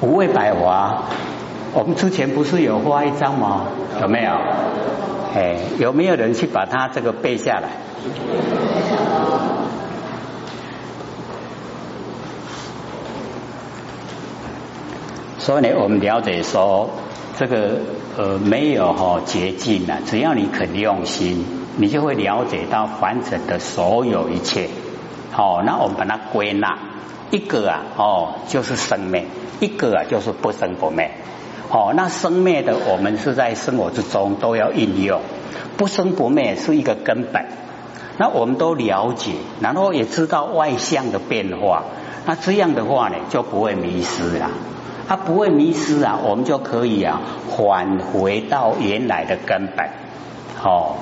无畏百华，我们之前不是有画一张吗？有没有？哎，有没有人去把它这个背下来？所以呢，我们了解说，这个呃没有哈捷径啊，只要你肯用心，你就会了解到凡尘的所有一切。好，那我们把它归纳，一个啊哦就是生灭，一个啊就是不生不灭。哦，那生灭的我们是在生活之中都要应用，不生不灭是一个根本。那我们都了解，然后也知道外向的变化，那这样的话呢就不会迷失了。它不会迷失啊，我们就可以啊返回到原来的根本。哦，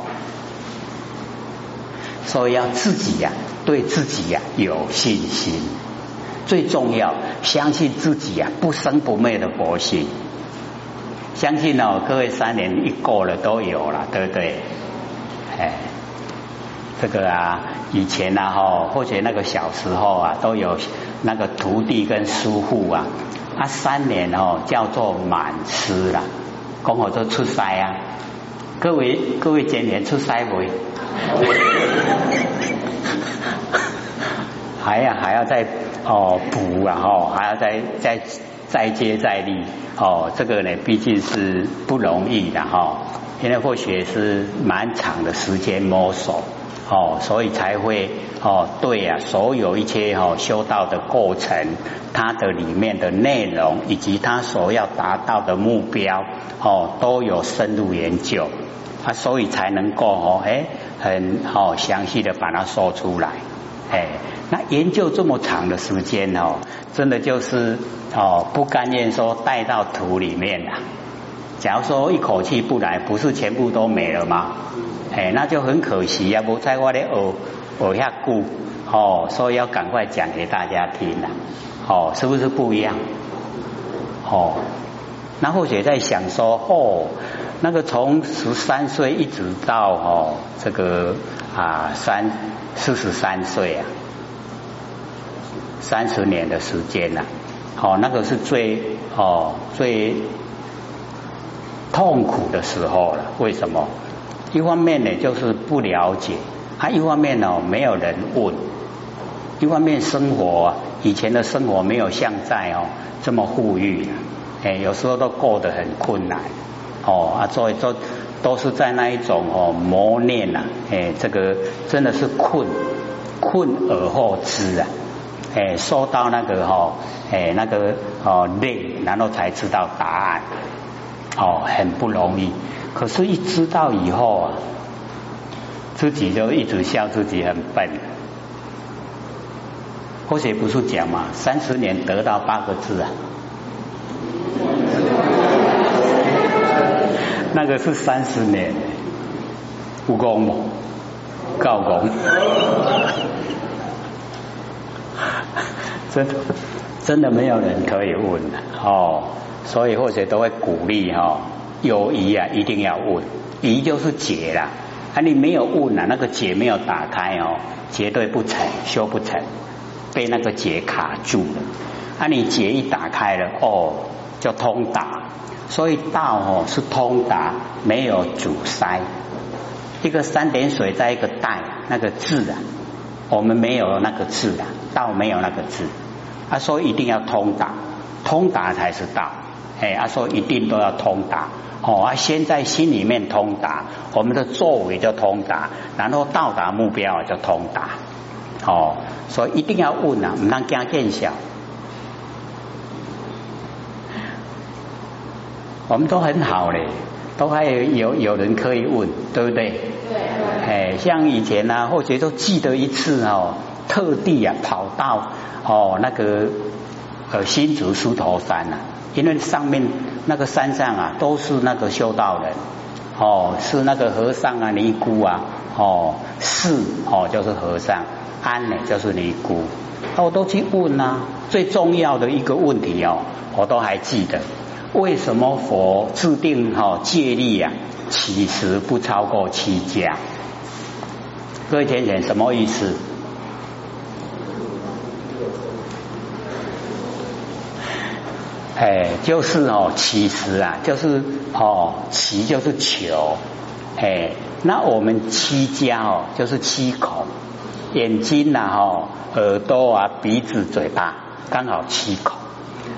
所以要自己呀，对自己呀有信心，最重要相信自己啊不生不灭的佛性。相信哦，各位三年一过了都有了，对不对？哎，这个啊，以前啊哈，或者那个小时候啊，都有那个徒弟跟师傅啊，啊三年哦叫做满师了，讲好做出塞啊。各位各位今年出塞没？还要还要再哦补啊哈，还要再再。再接再厉哦，这个呢毕竟是不容易的哈，因为或许是蛮长的时间摸索哦，所以才会哦对啊，所有一切哦修道的过程，它的里面的内容以及它所要达到的目标哦都有深入研究啊，所以才能够哦哎很好详细的把它说出来哎。那研究这么长的时间哦，真的就是哦不甘愿说带到土里面了。假如说一口气不来，不是全部都没了吗？哎，那就很可惜呀！不在我的耳耳下顾哦，所以要赶快讲给大家听了。哦，是不是不一样？哦，那或许在想说哦，那个从十三岁一直到哦这个啊三四十三岁啊。三十年的时间呐，好，那个是最哦最痛苦的时候了。为什么？一方面呢，就是不了解；，啊，一方面呢，没有人问；，一方面生活以前的生活没有像在哦这么富裕，哎，有时候都过得很困难。哦啊，所以都是在那一种哦磨练呐，哎，这个真的是困困而后知啊。哎，受到那个哈，哎，那个哦累，然后才知道答案，哦，很不容易。可是，一知道以后啊，自己就一直笑自己很笨。或许不是讲嘛，三十年得到八个字啊，那个是三十年，不公吗？告公。真真的没有人可以问哦，所以或者都会鼓励哈，有疑啊一定要问，疑就是结啦，啊你没有问啊，那个结没有打开哦，绝对不成，修不成，被那个结卡住了，啊你结一打开了哦，就通达，所以道哦是通达，没有阻塞，一个三点水在一个带那个字啊。我们没有那个字啊，道没有那个字。他说一定要通达，通达才是道。哎，他说一定都要通达。哦，啊，先在心里面通达，我们的作为就通达，然后到达目标就通达。哦，所以一定要问啊，唔能惊见小。我们都很好嘞，都还有有有人可以问，对不对？对。哎，像以前呢，或者都记得一次哦，特地啊跑到哦那个呃新竹狮头山啊，因为上面那个山上啊都是那个修道人哦，是那个和尚啊尼姑啊哦是哦就是和尚安呢就是尼姑，我都去问呐，最重要的一个问题哦，我都还记得，为什么佛制定哈戒律啊，其实不超过七家？各位天贤什么意思？哎，就是哦，其实啊，就是哦，其就是求，哎，那我们七家哦，就是七孔，眼睛呐，哈，耳朵啊，鼻子、嘴巴，刚好七孔，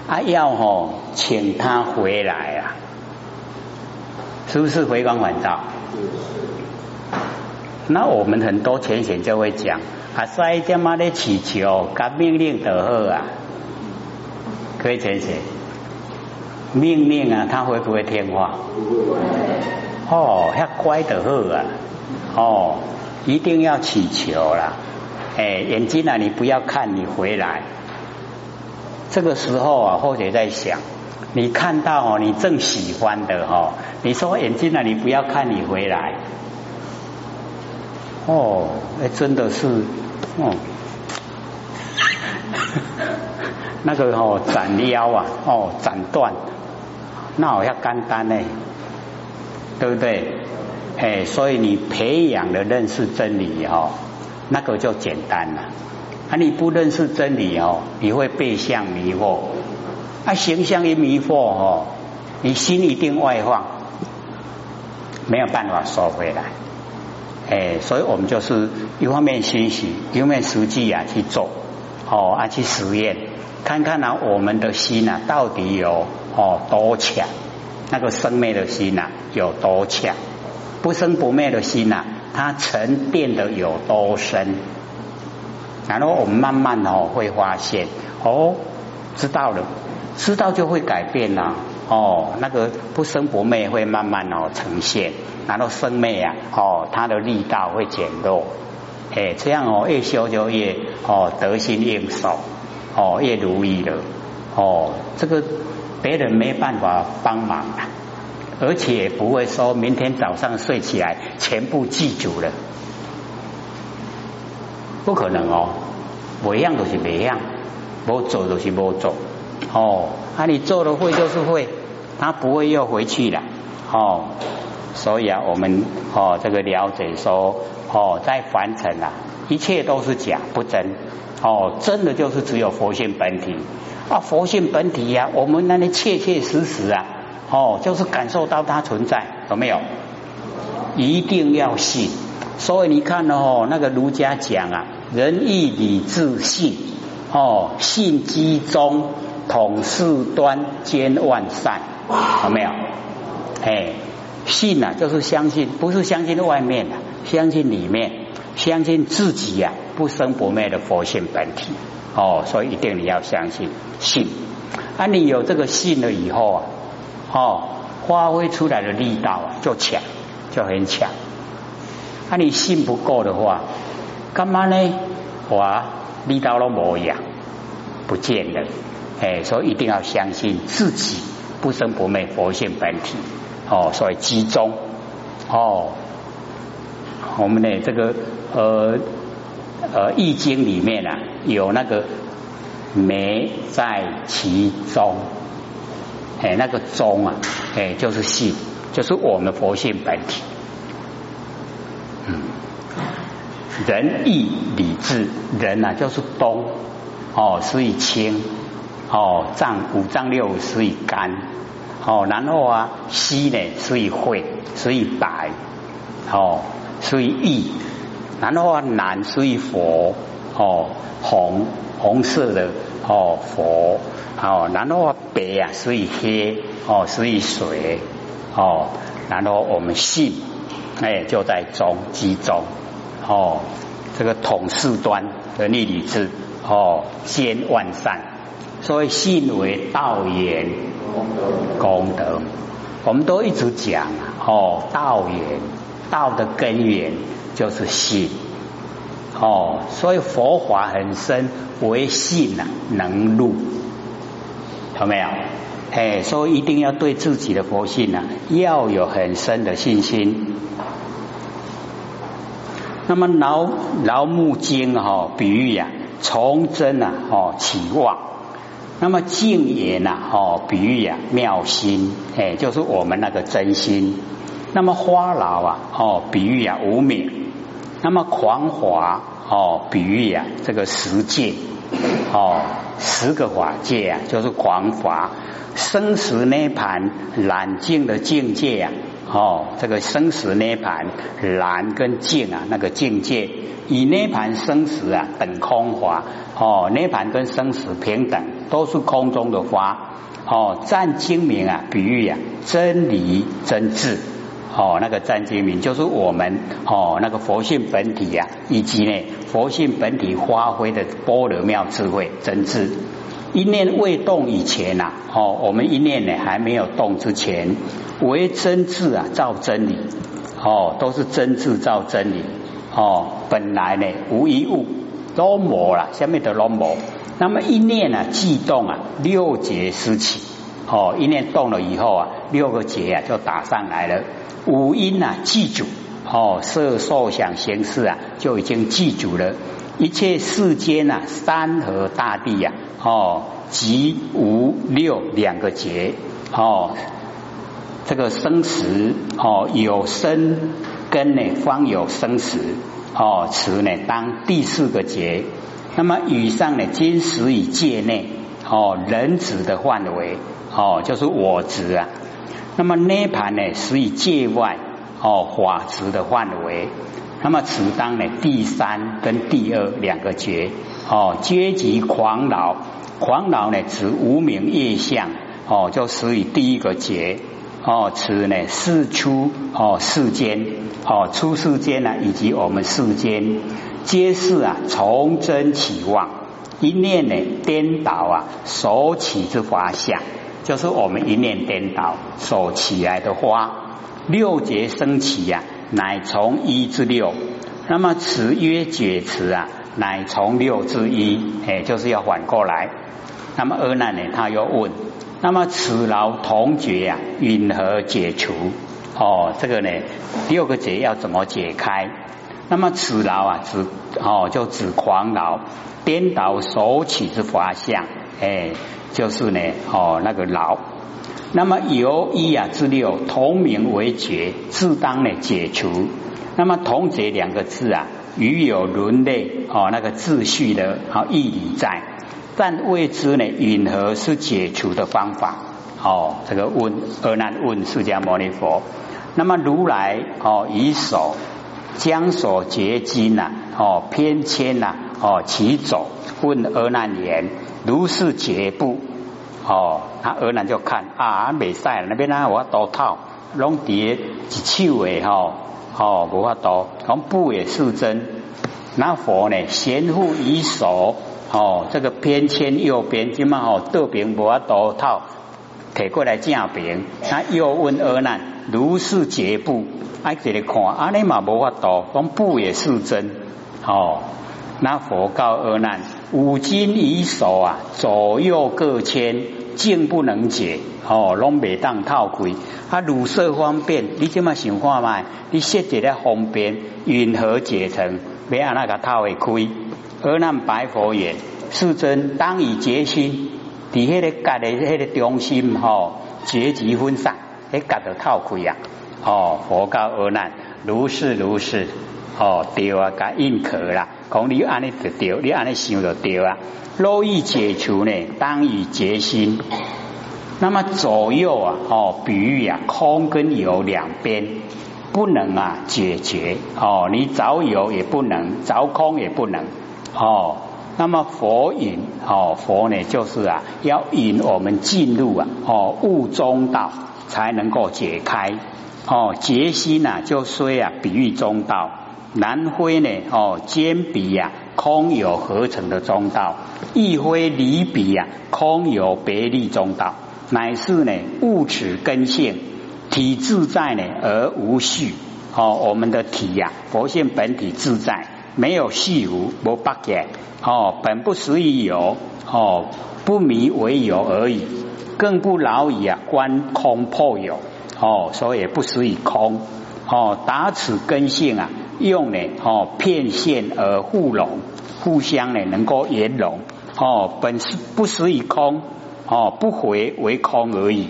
啊，要哦，请他回来啊，是不是回光返照？那我们很多前贤就会讲，啊，塞这么的祈求，甲命令得好啊，可以前贤。命令啊，他会不会听话？哦，要乖的好啊！哦，一定要祈求啦！哎，眼睛啊，你不要看，你回来。这个时候啊，或者在想，你看到哦，你正喜欢的哈，你说眼睛啊，你不要看，你回来。哦，哎，真的是，哦，那个哦，斩腰啊，哦，斩断。那我要干单呢，对不对？哎，所以你培养的认识真理哦，那个就简单了。啊，你不认识真理哦，你会被相迷惑。啊，形象一迷惑哦，你心一定外放，没有办法收回来。哎，所以我们就是一方面学习，一方面实际啊去做，哦啊去实验，看看呢我们的心啊到底有。哦，多强！那个生灭的心呐，有多强？不生不灭的心呐，它沉淀的有多深？然后我们慢慢哦会发现，哦，知道了，知道就会改变啦。哦，那个不生不灭会慢慢哦呈现，然后生灭啊，哦，它的力道会减弱。哎，这样哦，越修就越哦得心应手，哦越如意了。哦，这个。别人没办法帮忙啊，而且不会说明天早上睡起来全部记住了，不可能哦。每样都是每样，不做都是不做哦。啊，你做了会就是会，他不会又回去了哦。所以啊，我们哦这个了解说哦，在凡尘啊，一切都是假不真哦，真的就是只有佛性本体。啊，佛性本体呀，我们那里切切实实啊，哦，就是感受到它存在，有没有？一定要信。所以你看哦，那个儒家讲啊，仁义礼智信，哦，信机中，统事端，兼万善，有没有？哎，信啊，就是相信，不是相信外面的，相信里面，相信自己呀，不生不灭的佛性本体。哦，所以一定你要相信信，啊，你有这个信了以后啊，哦，发挥出来的力道啊就强，就很强。啊，你信不够的话，干嘛呢？哇，力道都模样不见了。哎，所以一定要相信自己不生不灭佛性本体。哦，所以集中。哦，我们的这个呃。呃，《易经》里面啊，有那个没在其中，哎，那个中啊，哎，就是信，就是我们的佛性本体。嗯，仁义礼智，仁啊就是东，哦，所以清，哦，脏五脏六所以肝，哦，然后啊，西呢所以会，所以白，哦，所以义。然后啊，南所以佛哦，红红色的哦佛哦，然后啊白啊所以黑哦所以水哦，然后我们信哎就在中集中哦，这个统四端的逆理智哦兼万善，所以信为道源功德，我们都一直讲哦道源道的根源。就是信哦，所以佛法很深，唯信呐能入，有没有？哎，所以一定要对自己的佛性呐要有很深的信心。那么劳劳木经哈比喻呀，从真呐哦起望。那么静言呐哦比喻呀妙心，哎，就是我们那个真心。那么花劳啊哦比喻呀无名。那么狂华哦，比喻呀，这个十界哦，十个法界啊，就是狂华。生死涅盘懒静的境界呀，哦，这个生死涅盘蓝跟静啊，那个境界，以涅盘生死啊等空法，哦，涅盘跟生死平等，都是空中的花，哦，占精明啊，比喻啊，真理真智，哦，那个占精明就是我们哦，那个佛性本体呀，以及呢佛性本体发挥的般若妙智慧真智。一念未动以前呐，哦，我们一念呢还没有动之前，为真智啊造真理，哦，都是真智造真理，哦，本来呢无一物，都魔了，下面的都魔。那么一念呢即动啊，六劫失起，哦，一念动了以后啊，六个劫啊就打上来了。五音啊记住，哦，色受想行识啊就已经记住了。一切世间呐，山河大地呀，哦，即无六两个劫，哦，这个生死，哦，有生根呢，方有生死，哦，此呢当第四个劫。那么以上呢，今时以界内，哦，人子的范围，哦，就是我执啊。那么涅盘呢，时以界外，哦，法执的范围。那么此当呢第三跟第二两个劫哦，阶级狂恼，狂恼呢指无名业相哦，就属于第一个劫哦，此呢世出哦世间哦出世间呢以及我们世间皆是啊从真起妄一念呢颠倒啊所起之花相，就是我们一念颠倒所起来的花六劫升起呀。乃从一至六，那么此曰解词啊，乃从六至一，哎，就是要反过来。那么阿难呢，他又问：那么此劳同觉呀，允何解除？哦，这个呢，六个结要怎么解开？那么此劳啊，指哦，就指狂劳，颠倒所起之法相，哎，就是呢，哦，那个劳。那么由一啊至六同名为解，自当呢解除。那么同解两个字啊，与有伦类哦那个秩序的好义在，但未知呢允何是解除的方法？哦，这个问而难问释迦牟尼佛。那么如来哦以手将所结金呐哦偏牵呐哦其走问阿难言：如是结不？哦，他尔南就看啊，未使那边啊，我多套，拢叠一手诶吼，哦，无法多，讲布也是真？那佛呢？贤护以手，哦，这个偏牵右边，今嘛吼，右边无法多套，摕过来正边，他又问尔难，如是结不？爱这里看，阿尼嘛无法多，讲布也是真？哦，那佛告尔难。五金以手啊，左右各牵，竟不能解哦，拢未当套开。啊，乳色方便，你这么想看嘛？你设计的方便，云何解成？要安那个套会开？而那白佛言：世尊当以决心，伫迄个格的迄个中心吼，结集分散，迄格就套开啊！哦，佛告阿难：如是如是。哦，对啊，甲应可啦。讲你安尼就对，你安尼想就对啊。若欲解除呢，当以决心。那么左右啊，哦，比喻啊，空跟有两边不能啊解决哦。你找有也不能，找空也不能哦。那么佛引哦，佛呢就是啊，要引我们进入啊哦悟中道，才能够解开哦。决心呐，就虽啊比喻中道。南非呢？哦，兼比呀，空有合成的中道；亦非离比呀，空有别立中道。乃是呢，物质根性，体自在呢，而无序。哦，我们的体呀，佛性本体自在，没有虚无，无八解。哦，本不实于有，哦，不迷为有而已，更不劳以啊观空破有。哦，所以不实于空。哦，达此根性啊。用呢哦片现而互融，互相呢能够圆融哦，本是不实以空哦，不回为空而已。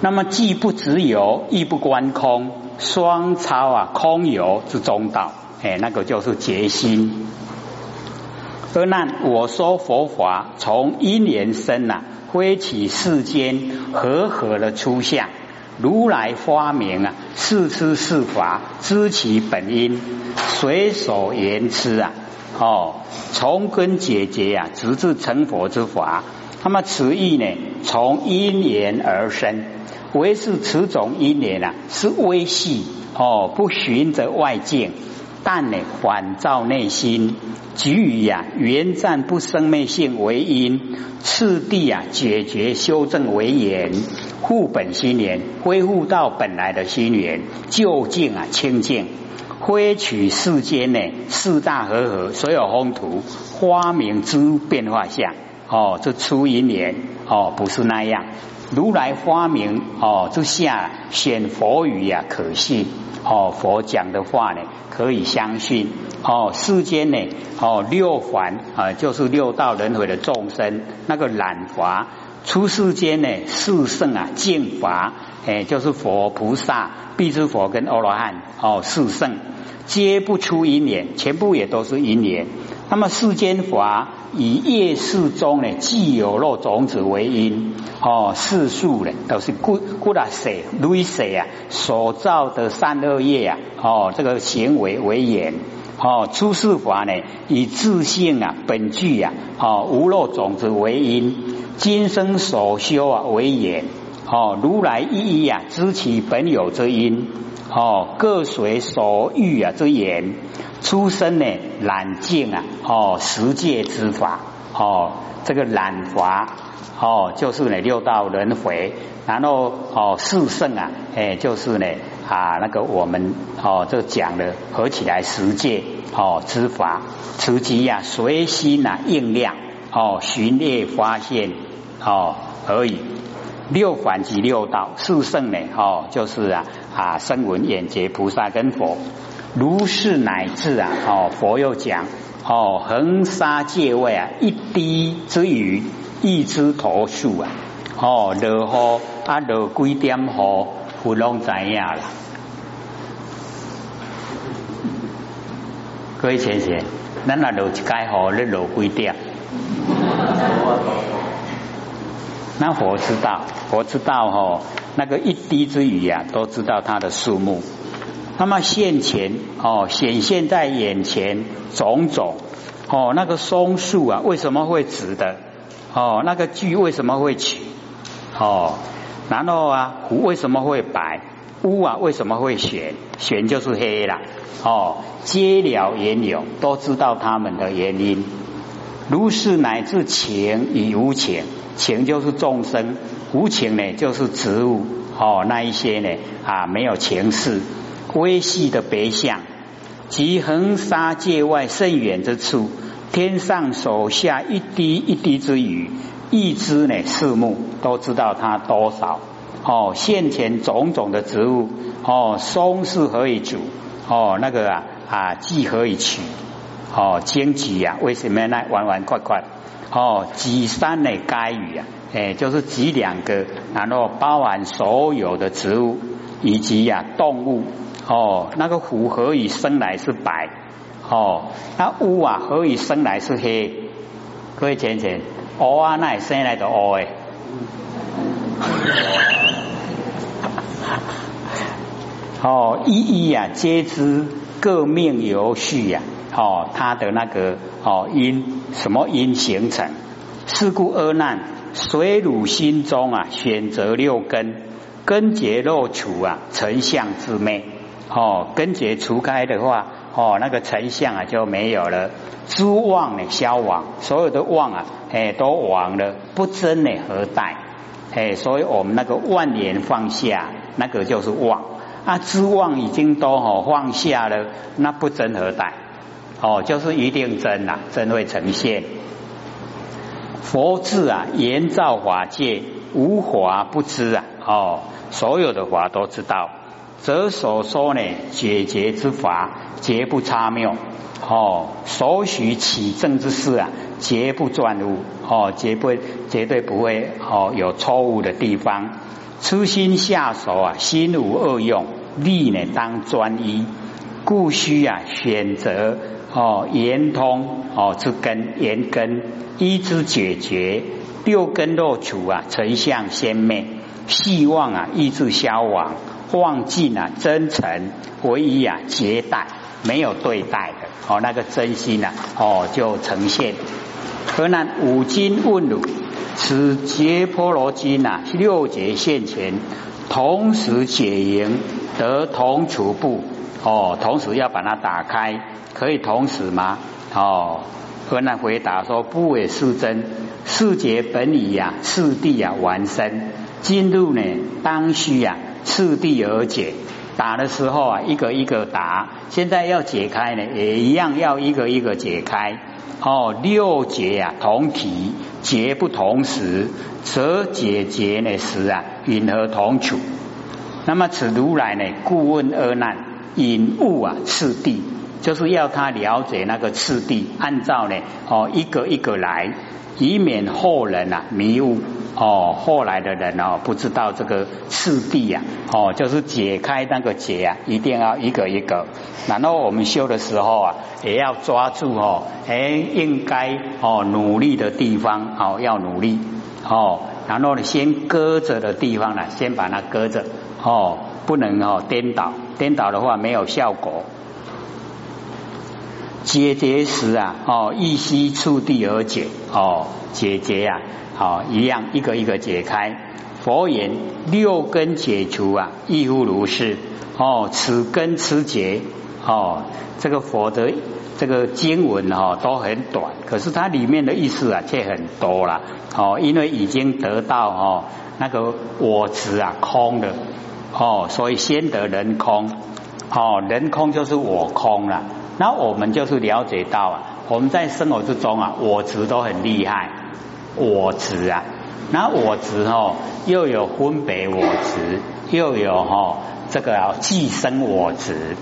那么既不直有，亦不观空，双超啊空有之中道，哎，那个就是决心。阿难，我说佛法从因缘生呐，挥起世间和合的出相。如来发明啊，是知是法，知其本因，随所言之啊。哦，从根解决啊，直至成佛之法。那么此意呢，从因缘而生，唯是此种因缘啊，是微细哦，不循着外境，但呢，反照内心，给予呀，原暂不生灭性为因，次第啊，解决修正为缘，复本心缘，恢复到本来的心缘，究竟啊，清净。挥取世间呢四大和合，所有风土花明之变化相哦，这出因缘哦，不是那样。如来发明哦之下显佛语呀，可信哦，佛讲的话呢可以相信哦。世间呢哦六凡啊，就是六道轮回的众生，那个懒华出世间呢四圣啊净法。哎，就是佛菩萨、必知佛跟阿罗汉哦，四圣皆不出因缘，全部也都是因缘。那么世间法以业世中呢，既有肉种子为因哦，世数呢都是故故大谁累谁啊所造的善恶业啊哦，这个行为为缘哦，出世法呢以自性啊本具啊哦无肉种子为因，今生所修啊为缘。哦，如来一一啊，知其本有之因，哦，各随所欲啊之言，出生呢懒静啊，哦，十界之法，哦，这个懒法，哦，就是呢六道轮回，然后哦四圣啊，哎，就是呢啊那个我们哦这讲的合起来十界哦之法，此即呀随心啊应量哦寻猎发现哦而已。六反及六道四圣呢？哦，就是啊啊，声闻、眼觉菩萨跟佛，如是乃至啊，哦，佛又讲哦，恒沙界位啊，一滴之雨，一枝头树啊，哦，落雨啊落几点雨，不拢知影啦。各位先生，咱那落一盖雨，你落几点？那佛知道，佛知道哈，那个一滴之雨啊，都知道它的数目。那么现前哦，显现在眼前种种哦，那个松树啊，为什么会直的？哦，那个锯为什么会曲？哦，然后啊，湖为什么会白？乌啊，为什么会玄？玄就是黑啦。哦，皆了缘由，都知道他们的原因。如是乃至情与无情。情就是众生，无情呢就是植物哦，那一些呢啊没有情事，微细的别相，及恒沙界外甚远之处，天上手下一滴一滴之雨，一枝呢四目都知道它多少哦，现前种种的植物哦，松是何以煮哦，那个啊啊既何以取哦，荆棘呀，为什么呢弯弯快快？哦，几山呢该语啊，哎，就是几两个，然后包含所有的植物以及呀动物。哦，那个虎何以生来是白？哦，那乌啊何以生来是黑？各位浅浅，乌啊那生来的乌诶。哦，一一呀皆知各命由序呀。哦，他的那个哦因什么因形成？是故阿难，水乳心中啊，选择六根，根结肉除啊，成相之昧。哦，根结除开的话，哦，那个成相啊就没有了。诸妄呢消亡，所有的妄啊，哎，都亡了。不真呢何待？哎，所以我们那个万年放下，那个就是妄啊。诸妄已经都哦放下了，那不真何待？哦，就是一定真呐，真会呈现。佛智啊，言造法界，无法不知啊。哦，所有的法都知道。则所说呢，解决之法，绝不差谬。哦，所许起正之事啊，绝不转误。哦，绝不绝对不会哦有错误的地方。初心下手啊，心无恶用，力呢当专一，故需啊选择。哦，圆通哦之根，圆根一之解决，六根落除啊，成相鲜灭，希望啊，意志消亡，忘尽了，真诚唯一啊，接待没有对待的哦，那个真心呐哦，就呈现。河南五经问汝，此劫波罗经呐，六劫现前，同时解营，得同处部哦，同时要把它打开。可以同时吗？哦，河南回答说不为是真，世界本已呀，次第呀完生，进入呢当需呀，次第而解。打的时候啊，一个一个打，现在要解开呢，也一样要一个一个解开。哦，六节呀同体，节不同时，则解节呢时啊，允和同处。那么此如来呢，故问二难，引物啊次第。就是要他了解那个次第，按照呢哦一个一个来，以免后人啊迷误哦后来的人哦不知道这个次第呀哦就是解开那个结啊一定要一个一个，然后我们修的时候啊也要抓住哦哎应该哦努力的地方哦要努力哦然后呢先搁着的地方呢先把它搁着哦不能哦颠倒颠倒的话没有效果。解结时啊，哦，一息触地而解，哦，解结啊，哦，一样一个一个解开。佛言六根解除啊，亦复如是。哦，此根此结，哦，这个佛的这个经文哦都很短，可是它里面的意思啊却很多了。哦，因为已经得到哦那个我执啊空的，哦，所以先得人空。哦，人空就是我空了。那我们就是了解到啊，我们在生活之中啊，我执都很厉害，我执啊，那我执哦，又有分别我执，又有哈这个寄生我执，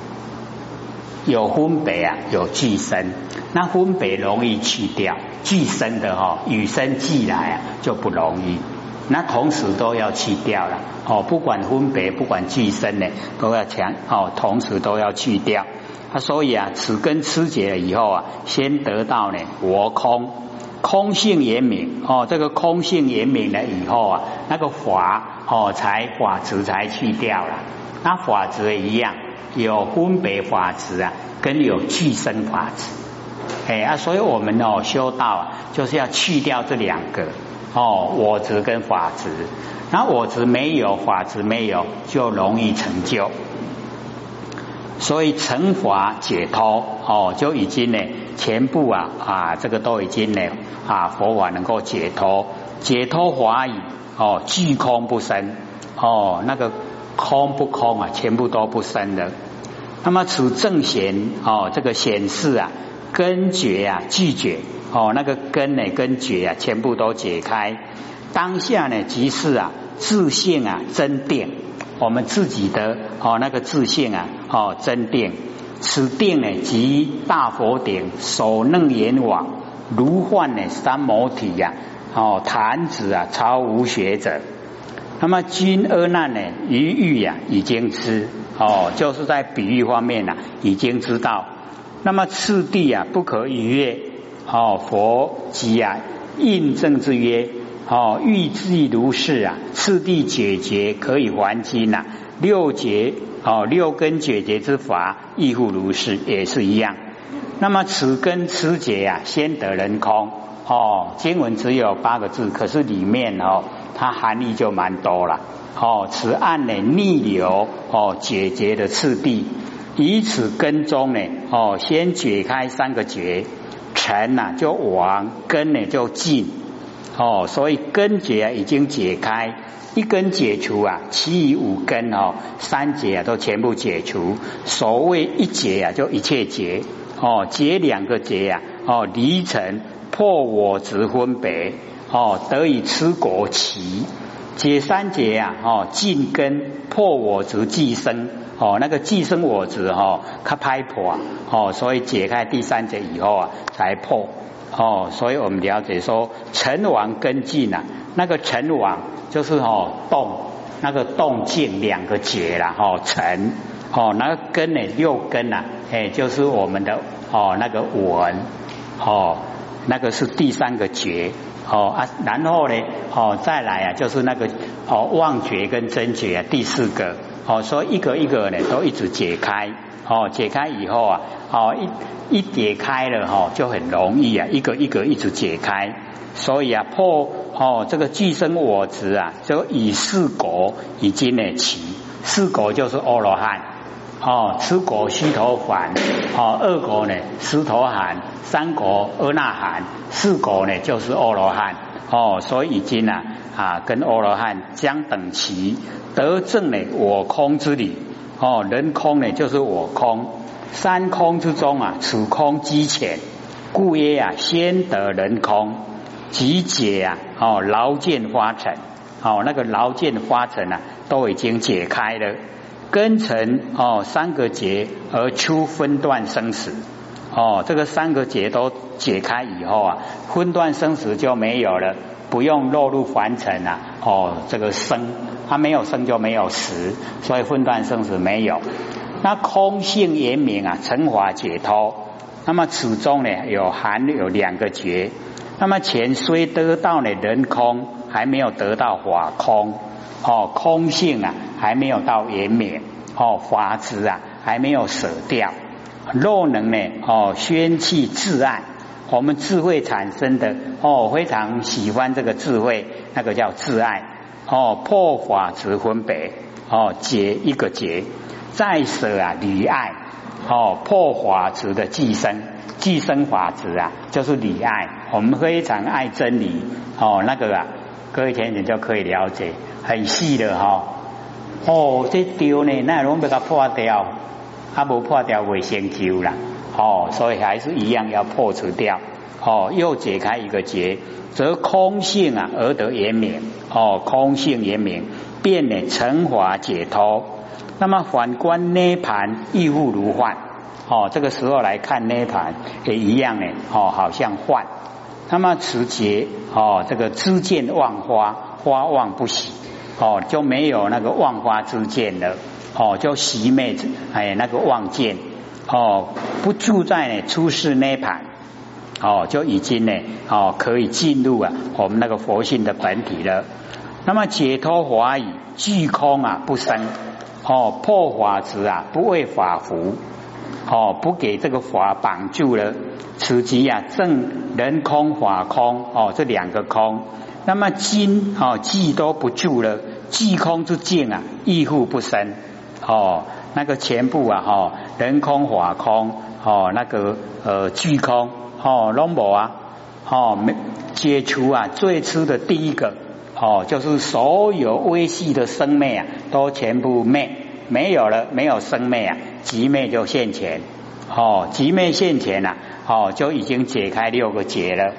有分别啊，有寄生，那分别容易去掉，寄生的哈与生俱来啊就不容易，那同时都要去掉了哦，不管分别，不管寄生呢，都要强哦，同时都要去掉。所以啊，此根吃解了以后啊，先得到呢我空空性严明哦，这个空性严明了以后啊，那个法哦才法执才去掉了。那法执一样有分别法执啊，跟有具生法执。哎啊，所以我们哦修道啊，就是要去掉这两个哦我执跟法执。那我执没有，法执没有，就容易成就。所以成法解脱哦，就已经呢，全部啊啊，这个都已经呢啊，佛法能够解脱，解脱法语哦，俱空不生哦，那个空不空啊，全部都不生的。那么此正显哦，这个显示啊，根绝啊，拒绝哦，那个根呢，根绝啊，全部都解开。当下呢，即是啊，自信啊，真定。我们自己的哦那个自信啊哦真定，此定呢即大佛顶首楞严王如幻呢三摩体呀哦坛子啊超无学者，那么君阿难呢于欲呀已经知哦就是在比喻方面呢已经知道，那么次第啊不可逾越哦佛即啊印证之曰。哦，欲济如是啊，次第解决可以还经呐。六节哦，六根解决之法亦复如是，也是一样。那么此根此解啊，先得人空哦。经文只有八个字，可是里面哦，它含义就蛮多了。哦，此案呢逆流哦解决的次第，以此根中呢哦，先解开三个结，尘呐就亡，根呢就尽。哦，所以根结啊已经解开，一根解除啊，其余五根哦，三结啊都全部解除。所谓一结啊，就一切结哦，结两个结呀哦，离尘破我执分别哦，得以吃果期。解三结啊哦，尽根破我执寄生哦，那个寄生我执哈，它拍破哦，所以解开第三节以后啊，才破。哦，所以我们了解说，尘王根尽啊，那个尘王就是哦动，那个动静两个结了哦，尘哦，那个根呢，六根呐，哎，就是我们的哦那个闻，哦，那个是第三个觉，哦啊，然后呢，哦再来啊，就是那个哦妄觉跟真觉啊，第四个，哦，所以一个一个呢都一直解开，哦，解开以后啊，哦一一解开了哈，就很容易啊，一个一个一直解开，所以啊破哦这个具生我执啊，就以四果已经呢起，四果就是阿罗汉。哦，吃果须陀洹，哦，二果呢，斯陀含，三果阿那含，四果呢就是阿罗汉，哦，所以已经呢啊跟阿罗汉相等齐，得证呢我空之理，哦，人空呢就是我空，三空之中啊，此空积浅，故曰啊先得人空，即解啊，哦劳见花尘，哦那个劳见花尘啊都已经解开了。根尘哦，三个结而出分段生死。哦，这个三个结都解开以后啊，分段生死就没有了，不用落入凡尘啊哦，这个生它没有生就没有死，所以分段生死没有。那空性严明啊，成法解脱。那么此中呢有含有两个结，那么前虽得到呢人空，还没有得到法空。哦，空性啊，还没有到圆满哦，法执啊，还没有舍掉。若能呢，哦，宣气自爱，我们智慧产生的哦，非常喜欢这个智慧，那个叫自爱哦，破法执分别哦，结一个结，再舍啊离爱哦，破法执的寄生，寄生法执啊，就是离爱。我们非常爱真理哦，那个啊，各位听众就可以了解。很细的哈，哦，这丢呢，那拢被它破掉，啊，不破掉会先救啦，哦，所以还是一样要破除掉，哦，又解开一个结，则空性啊而得圆明，哦，空性圆明，变呢成法解脱。那么反观涅盘亦复如幻，哦，这个时候来看涅盘也一样呢，哦，好像幻。那么此劫，哦，这个知见忘花，花忘不喜。哦，就没有那个忘花之见了。哦，就熄灭哎那个望见。哦，不住在呢出世涅盘。哦，就已经呢哦可以进入啊我们那个佛性的本体了。那么解脱法语具空啊不生。哦，破法执啊不为法服。哦，不给这个法绑住了。此即啊正人空法空。哦，这两个空。那么今哦，既都不住了，寂空之境啊，亦复不生哦。那个全部啊，哈，人空法空哦，那个呃，虚空哦，拢无啊，哦，没解除啊，最初的第一个哦，就是所有微细的生灭啊，都全部灭没有了，没有生灭啊，即灭就现前哦，即灭现前啊，哦，就已经解开六个结了。